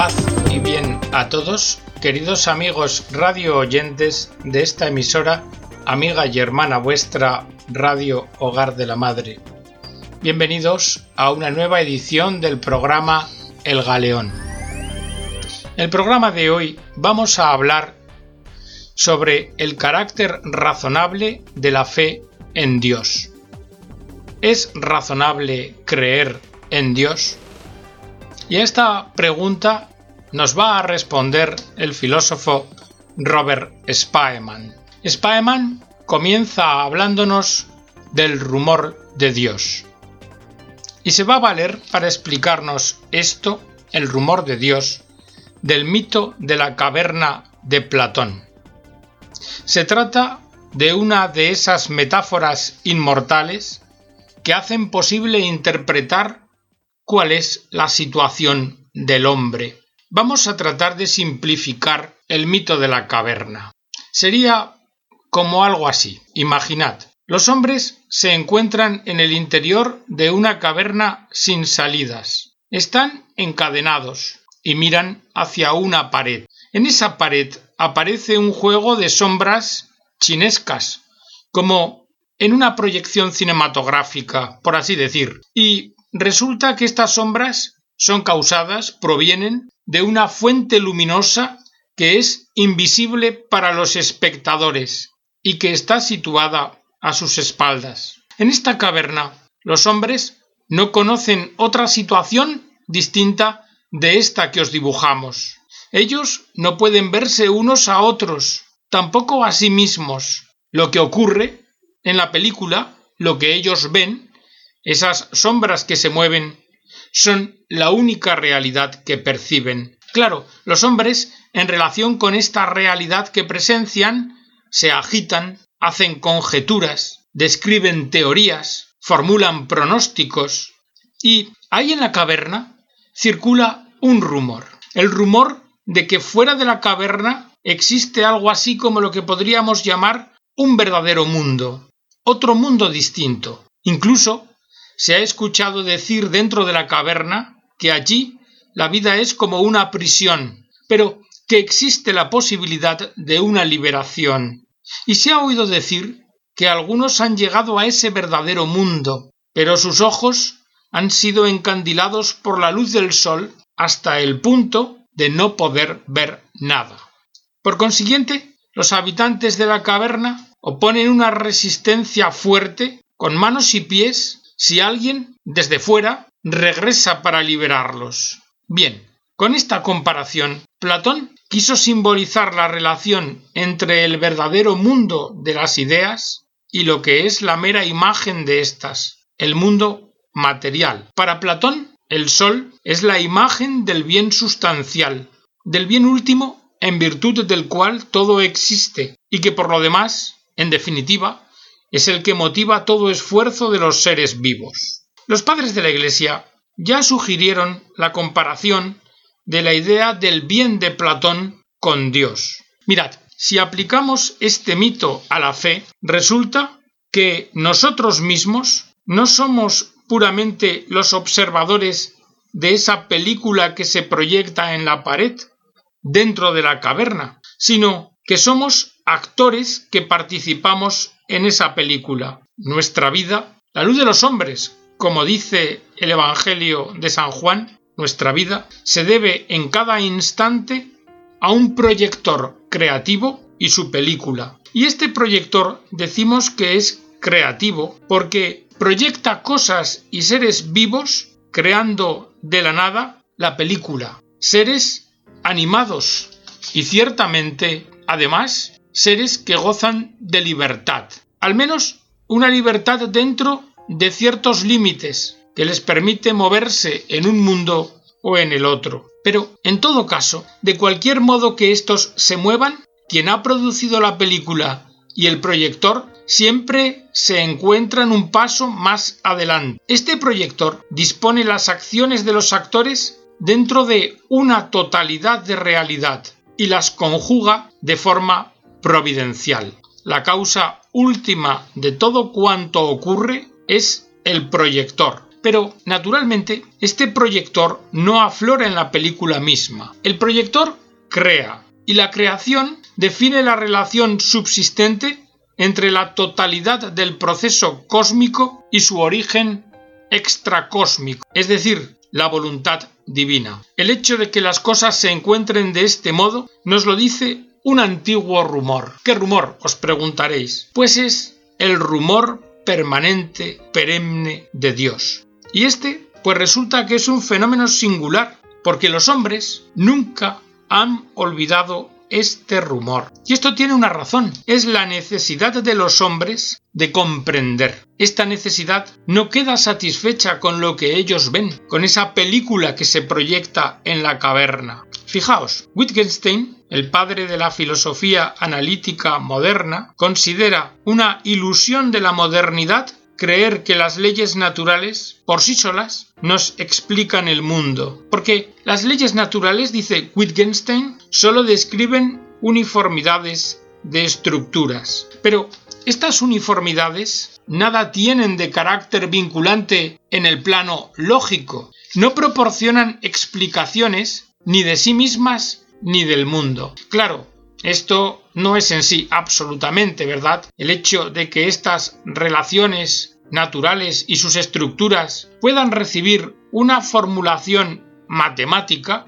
Paz y bien a todos, queridos amigos radio oyentes de esta emisora, amiga y hermana vuestra Radio Hogar de la Madre. Bienvenidos a una nueva edición del programa El Galeón. En el programa de hoy vamos a hablar sobre el carácter razonable de la fe en Dios. ¿Es razonable creer en Dios? Y a esta pregunta nos va a responder el filósofo Robert Spaeman. Spaeman comienza hablándonos del rumor de Dios. Y se va a valer para explicarnos esto, el rumor de Dios, del mito de la caverna de Platón. Se trata de una de esas metáforas inmortales que hacen posible interpretar cuál es la situación del hombre. Vamos a tratar de simplificar el mito de la caverna. Sería como algo así. Imaginad, los hombres se encuentran en el interior de una caverna sin salidas. Están encadenados y miran hacia una pared. En esa pared aparece un juego de sombras chinescas, como en una proyección cinematográfica, por así decir, y Resulta que estas sombras son causadas, provienen de una fuente luminosa que es invisible para los espectadores y que está situada a sus espaldas. En esta caverna, los hombres no conocen otra situación distinta de esta que os dibujamos. Ellos no pueden verse unos a otros, tampoco a sí mismos. Lo que ocurre en la película, lo que ellos ven, esas sombras que se mueven son la única realidad que perciben. Claro, los hombres, en relación con esta realidad que presencian, se agitan, hacen conjeturas, describen teorías, formulan pronósticos, y ahí en la caverna circula un rumor, el rumor de que fuera de la caverna existe algo así como lo que podríamos llamar un verdadero mundo, otro mundo distinto. Incluso se ha escuchado decir dentro de la caverna que allí la vida es como una prisión, pero que existe la posibilidad de una liberación. Y se ha oído decir que algunos han llegado a ese verdadero mundo, pero sus ojos han sido encandilados por la luz del sol hasta el punto de no poder ver nada. Por consiguiente, los habitantes de la caverna oponen una resistencia fuerte con manos y pies si alguien desde fuera regresa para liberarlos. Bien, con esta comparación, Platón quiso simbolizar la relación entre el verdadero mundo de las ideas y lo que es la mera imagen de éstas, el mundo material. Para Platón, el sol es la imagen del bien sustancial, del bien último en virtud del cual todo existe y que por lo demás, en definitiva, es el que motiva todo esfuerzo de los seres vivos. Los padres de la Iglesia ya sugirieron la comparación de la idea del bien de Platón con Dios. Mirad, si aplicamos este mito a la fe, resulta que nosotros mismos no somos puramente los observadores de esa película que se proyecta en la pared dentro de la caverna, sino que somos actores que participamos en esa película. Nuestra vida, la luz de los hombres, como dice el Evangelio de San Juan, nuestra vida se debe en cada instante a un proyector creativo y su película. Y este proyector decimos que es creativo porque proyecta cosas y seres vivos creando de la nada la película. Seres animados y ciertamente, además, seres que gozan de libertad, al menos una libertad dentro de ciertos límites que les permite moverse en un mundo o en el otro. Pero, en todo caso, de cualquier modo que estos se muevan, quien ha producido la película y el proyector siempre se encuentran un paso más adelante. Este proyector dispone las acciones de los actores dentro de una totalidad de realidad y las conjuga de forma providencial. La causa última de todo cuanto ocurre es el proyector. Pero, naturalmente, este proyector no aflora en la película misma. El proyector crea, y la creación define la relación subsistente entre la totalidad del proceso cósmico y su origen extracósmico, es decir, la voluntad divina. El hecho de que las cosas se encuentren de este modo nos lo dice un antiguo rumor. ¿Qué rumor? os preguntaréis. Pues es el rumor permanente, perenne de Dios. Y este, pues resulta que es un fenómeno singular, porque los hombres nunca han olvidado este rumor. Y esto tiene una razón, es la necesidad de los hombres de comprender. Esta necesidad no queda satisfecha con lo que ellos ven, con esa película que se proyecta en la caverna. Fijaos, Wittgenstein, el padre de la filosofía analítica moderna, considera una ilusión de la modernidad creer que las leyes naturales por sí solas nos explican el mundo. Porque las leyes naturales, dice Wittgenstein, solo describen uniformidades de estructuras. Pero estas uniformidades nada tienen de carácter vinculante en el plano lógico. No proporcionan explicaciones ni de sí mismas ni del mundo. Claro, esto no es en sí absolutamente verdad. El hecho de que estas relaciones naturales y sus estructuras puedan recibir una formulación matemática,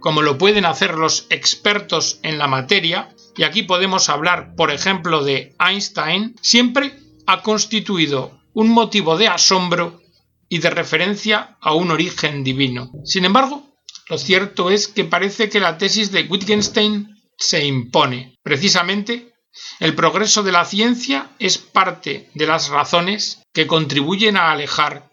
como lo pueden hacer los expertos en la materia, y aquí podemos hablar, por ejemplo, de Einstein, siempre ha constituido un motivo de asombro y de referencia a un origen divino. Sin embargo, lo cierto es que parece que la tesis de Wittgenstein se impone. Precisamente, el progreso de la ciencia es parte de las razones que contribuyen a alejar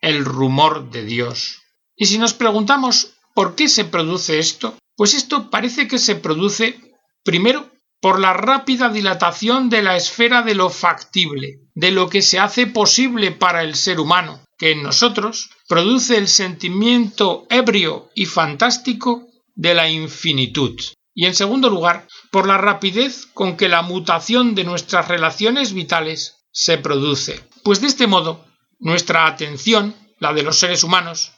el rumor de Dios. Y si nos preguntamos por qué se produce esto, pues esto parece que se produce primero por la rápida dilatación de la esfera de lo factible, de lo que se hace posible para el ser humano, que en nosotros produce el sentimiento ebrio y fantástico de la infinitud. Y en segundo lugar, por la rapidez con que la mutación de nuestras relaciones vitales se produce. Pues de este modo, nuestra atención, la de los seres humanos,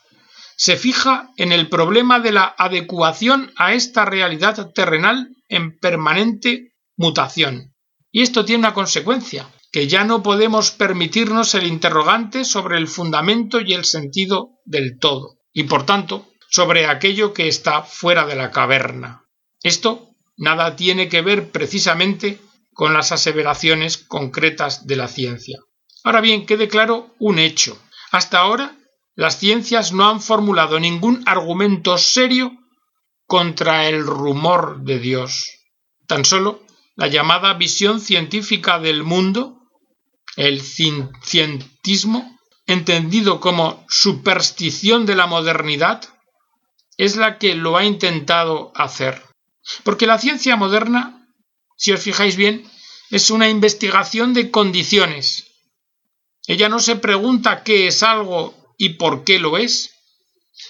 se fija en el problema de la adecuación a esta realidad terrenal en permanente mutación. Y esto tiene una consecuencia, que ya no podemos permitirnos el interrogante sobre el fundamento y el sentido del todo, y por tanto sobre aquello que está fuera de la caverna. Esto nada tiene que ver precisamente con las aseveraciones concretas de la ciencia. Ahora bien, quede claro un hecho. Hasta ahora, las ciencias no han formulado ningún argumento serio contra el rumor de Dios. Tan solo la llamada visión científica del mundo, el cientismo, entendido como superstición de la modernidad, es la que lo ha intentado hacer. Porque la ciencia moderna, si os fijáis bien, es una investigación de condiciones. Ella no se pregunta qué es algo y por qué lo es,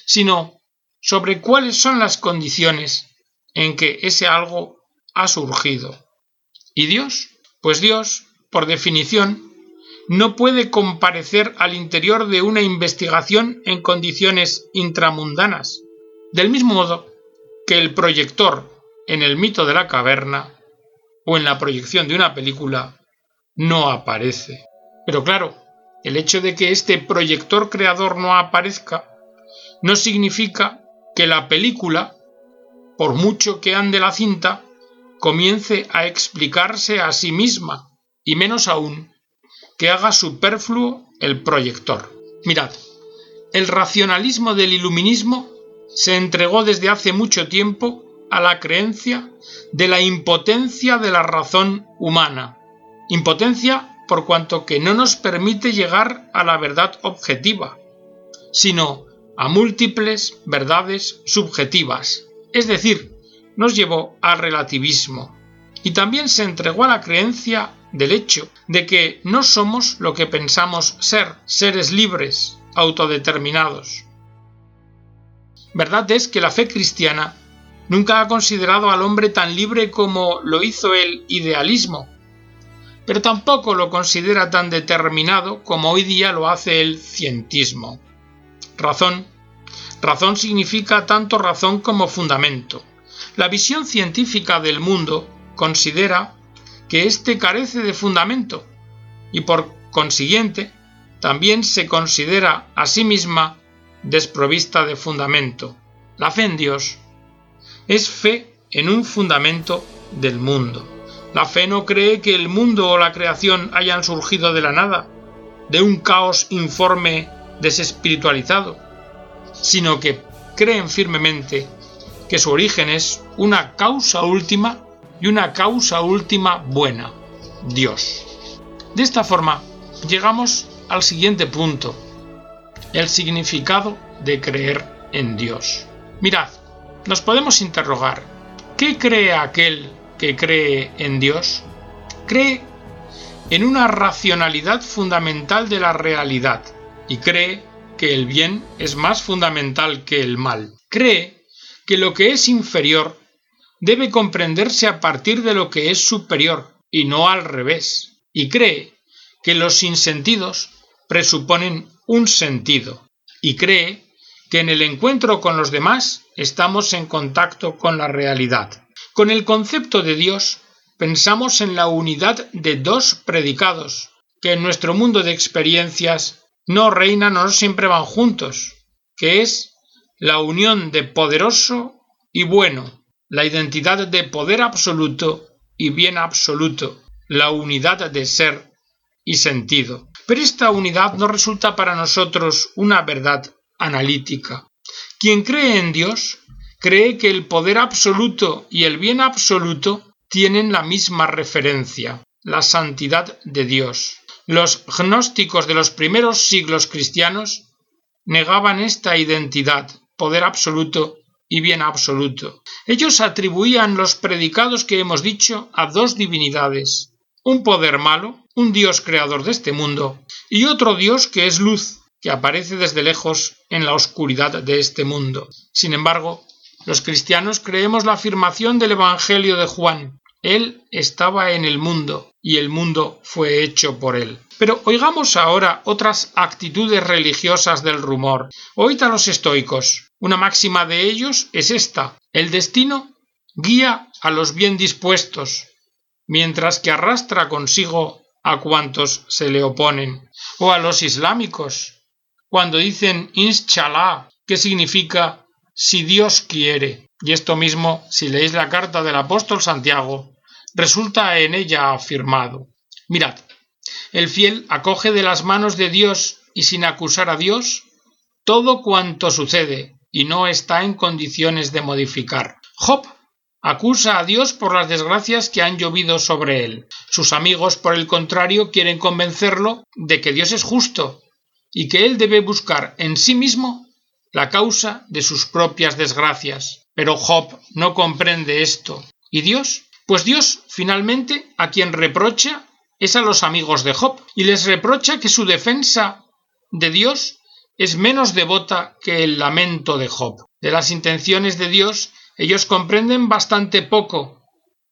sino sobre cuáles son las condiciones en que ese algo ha surgido. ¿Y Dios? Pues Dios, por definición, no puede comparecer al interior de una investigación en condiciones intramundanas, del mismo modo que el proyector en el mito de la caverna o en la proyección de una película no aparece. Pero claro, el hecho de que este proyector creador no aparezca no significa que la película, por mucho que ande la cinta, comience a explicarse a sí misma, y menos aún que haga superfluo el proyector. Mirad, el racionalismo del iluminismo se entregó desde hace mucho tiempo a la creencia de la impotencia de la razón humana. Impotencia por cuanto que no nos permite llegar a la verdad objetiva, sino a múltiples verdades subjetivas, es decir, nos llevó al relativismo. Y también se entregó a la creencia del hecho de que no somos lo que pensamos ser, seres libres, autodeterminados. Verdad es que la fe cristiana nunca ha considerado al hombre tan libre como lo hizo el idealismo, pero tampoco lo considera tan determinado como hoy día lo hace el cientismo. razón. Razón significa tanto razón como fundamento. La visión científica del mundo considera que éste carece de fundamento y por consiguiente también se considera a sí misma desprovista de fundamento. La fe en Dios es fe en un fundamento del mundo. La fe no cree que el mundo o la creación hayan surgido de la nada, de un caos informe desespiritualizado, sino que creen firmemente que su origen es una causa última y una causa última buena, Dios. De esta forma, llegamos al siguiente punto, el significado de creer en Dios. Mirad, nos podemos interrogar, ¿qué cree aquel que cree en Dios? Cree en una racionalidad fundamental de la realidad y cree que el bien es más fundamental que el mal. Cree que lo que es inferior debe comprenderse a partir de lo que es superior y no al revés. Y cree que los sinsentidos presuponen un sentido. Y cree que en el encuentro con los demás estamos en contacto con la realidad. Con el concepto de Dios pensamos en la unidad de dos predicados, que en nuestro mundo de experiencias no reinan o no siempre van juntos, que es la unión de poderoso y bueno, la identidad de poder absoluto y bien absoluto, la unidad de ser y sentido. Pero esta unidad no resulta para nosotros una verdad analítica. Quien cree en Dios cree que el poder absoluto y el bien absoluto tienen la misma referencia, la santidad de Dios. Los gnósticos de los primeros siglos cristianos negaban esta identidad, poder absoluto y bien absoluto. Ellos atribuían los predicados que hemos dicho a dos divinidades, un poder malo, un Dios creador de este mundo, y otro Dios que es luz, que aparece desde lejos en la oscuridad de este mundo. Sin embargo, los cristianos creemos la afirmación del Evangelio de Juan. Él estaba en el mundo y el mundo fue hecho por él. Pero oigamos ahora otras actitudes religiosas del rumor. Oíd a los estoicos. Una máxima de ellos es esta. El destino guía a los bien dispuestos, mientras que arrastra consigo a cuantos se le oponen. O a los islámicos cuando dicen inshallah, que significa si Dios quiere. Y esto mismo, si leéis la carta del apóstol Santiago, resulta en ella afirmado. Mirad, el fiel acoge de las manos de Dios y sin acusar a Dios todo cuanto sucede y no está en condiciones de modificar. Job acusa a Dios por las desgracias que han llovido sobre él. Sus amigos, por el contrario, quieren convencerlo de que Dios es justo y que él debe buscar en sí mismo la causa de sus propias desgracias. Pero Job no comprende esto. ¿Y Dios? Pues Dios, finalmente, a quien reprocha es a los amigos de Job, y les reprocha que su defensa de Dios es menos devota que el lamento de Job. De las intenciones de Dios ellos comprenden bastante poco,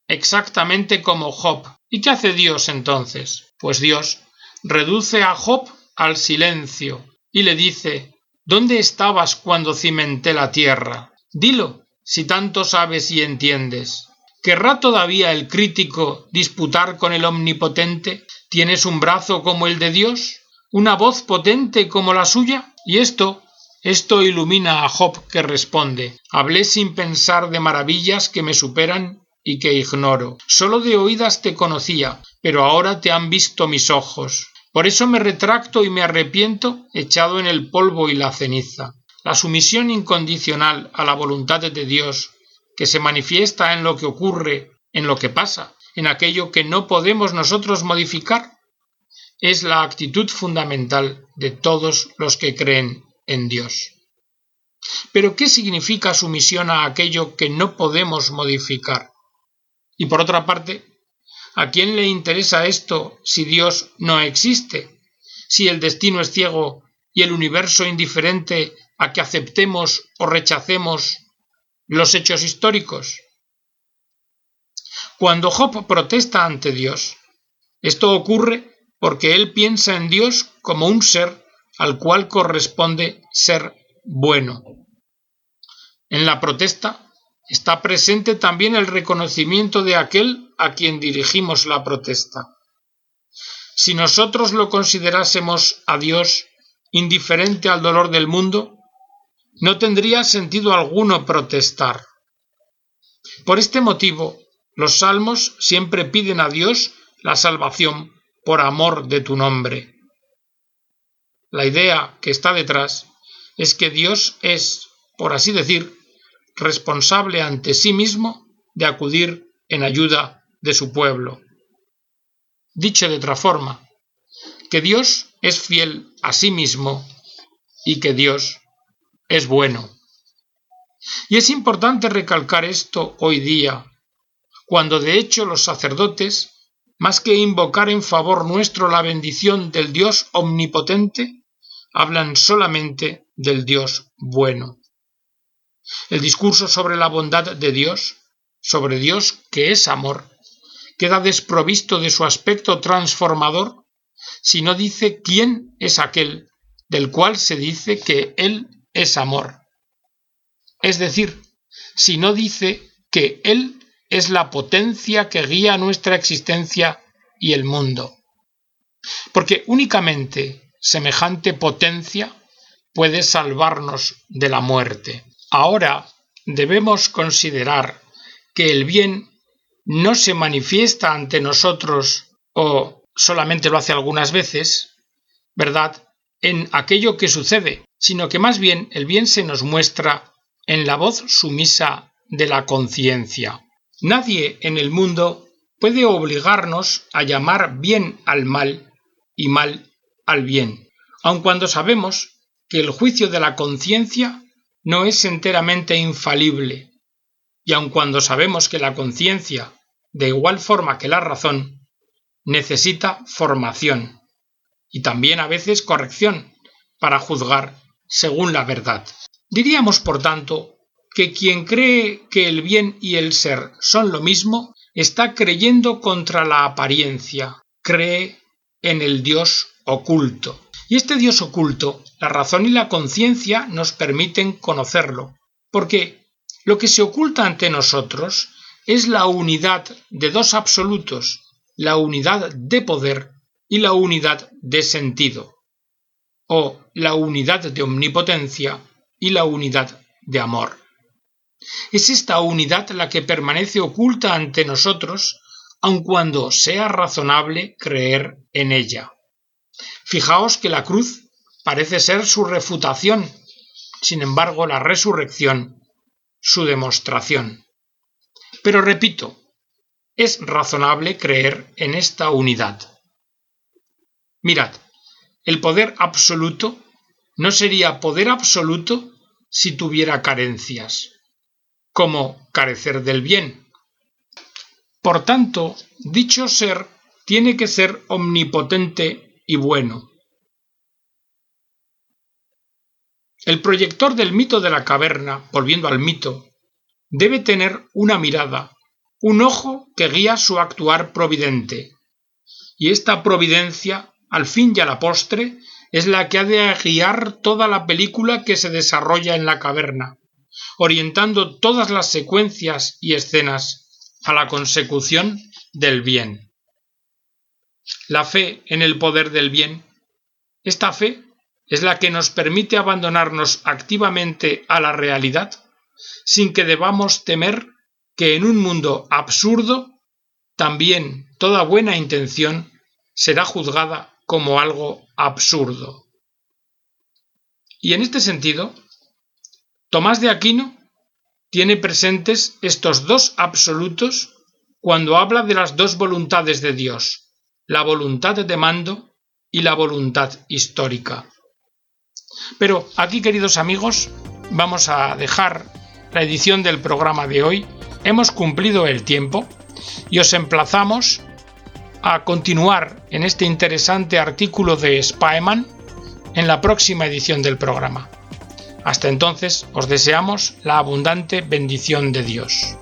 exactamente como Job. ¿Y qué hace Dios entonces? Pues Dios reduce a Job al silencio y le dice ¿Dónde estabas cuando cimenté la tierra? Dilo, si tanto sabes y entiendes. ¿Querrá todavía el crítico disputar con el omnipotente? ¿Tienes un brazo como el de Dios? ¿Una voz potente como la suya? Y esto, esto ilumina a Job que responde Hablé sin pensar de maravillas que me superan y que ignoro. Solo de oídas te conocía, pero ahora te han visto mis ojos. Por eso me retracto y me arrepiento echado en el polvo y la ceniza. La sumisión incondicional a la voluntad de Dios, que se manifiesta en lo que ocurre, en lo que pasa, en aquello que no podemos nosotros modificar, es la actitud fundamental de todos los que creen en Dios. Pero ¿qué significa sumisión a aquello que no podemos modificar? Y por otra parte, ¿A quién le interesa esto si Dios no existe? Si el destino es ciego y el universo indiferente a que aceptemos o rechacemos los hechos históricos. Cuando Job protesta ante Dios, esto ocurre porque él piensa en Dios como un ser al cual corresponde ser bueno. En la protesta está presente también el reconocimiento de aquel a quien dirigimos la protesta. Si nosotros lo considerásemos a Dios indiferente al dolor del mundo, no tendría sentido alguno protestar. Por este motivo, los salmos siempre piden a Dios la salvación por amor de tu nombre. La idea que está detrás es que Dios es, por así decir, responsable ante sí mismo de acudir en ayuda de su pueblo. Dicho de otra forma, que Dios es fiel a sí mismo y que Dios es bueno. Y es importante recalcar esto hoy día, cuando de hecho los sacerdotes, más que invocar en favor nuestro la bendición del Dios omnipotente, hablan solamente del Dios bueno. El discurso sobre la bondad de Dios, sobre Dios que es amor, queda desprovisto de su aspecto transformador si no dice quién es aquel del cual se dice que Él es amor. Es decir, si no dice que Él es la potencia que guía nuestra existencia y el mundo. Porque únicamente semejante potencia puede salvarnos de la muerte. Ahora debemos considerar que el bien no se manifiesta ante nosotros o solamente lo hace algunas veces, ¿verdad? En aquello que sucede, sino que más bien el bien se nos muestra en la voz sumisa de la conciencia. Nadie en el mundo puede obligarnos a llamar bien al mal y mal al bien, aun cuando sabemos que el juicio de la conciencia no es enteramente infalible, y aun cuando sabemos que la conciencia, de igual forma que la razón, necesita formación y también a veces corrección para juzgar según la verdad. Diríamos, por tanto, que quien cree que el bien y el ser son lo mismo, está creyendo contra la apariencia, cree en el Dios oculto. Y este Dios oculto, la razón y la conciencia nos permiten conocerlo, porque lo que se oculta ante nosotros es la unidad de dos absolutos, la unidad de poder y la unidad de sentido, o la unidad de omnipotencia y la unidad de amor. Es esta unidad la que permanece oculta ante nosotros, aun cuando sea razonable creer en ella. Fijaos que la cruz parece ser su refutación, sin embargo la resurrección su demostración. Pero repito, es razonable creer en esta unidad. Mirad, el poder absoluto no sería poder absoluto si tuviera carencias, como carecer del bien. Por tanto, dicho ser tiene que ser omnipotente y bueno. El proyector del mito de la caverna, volviendo al mito, debe tener una mirada un ojo que guía su actuar providente. Y esta providencia, al fin y a la postre, es la que ha de guiar toda la película que se desarrolla en la caverna, orientando todas las secuencias y escenas a la consecución del bien. La fe en el poder del bien, esta fe es la que nos permite abandonarnos activamente a la realidad sin que debamos temer que en un mundo absurdo también toda buena intención será juzgada como algo absurdo. Y en este sentido, Tomás de Aquino tiene presentes estos dos absolutos cuando habla de las dos voluntades de Dios, la voluntad de mando y la voluntad histórica. Pero aquí, queridos amigos, vamos a dejar la edición del programa de hoy hemos cumplido el tiempo y os emplazamos a continuar en este interesante artículo de Spyman en la próxima edición del programa. Hasta entonces os deseamos la abundante bendición de Dios.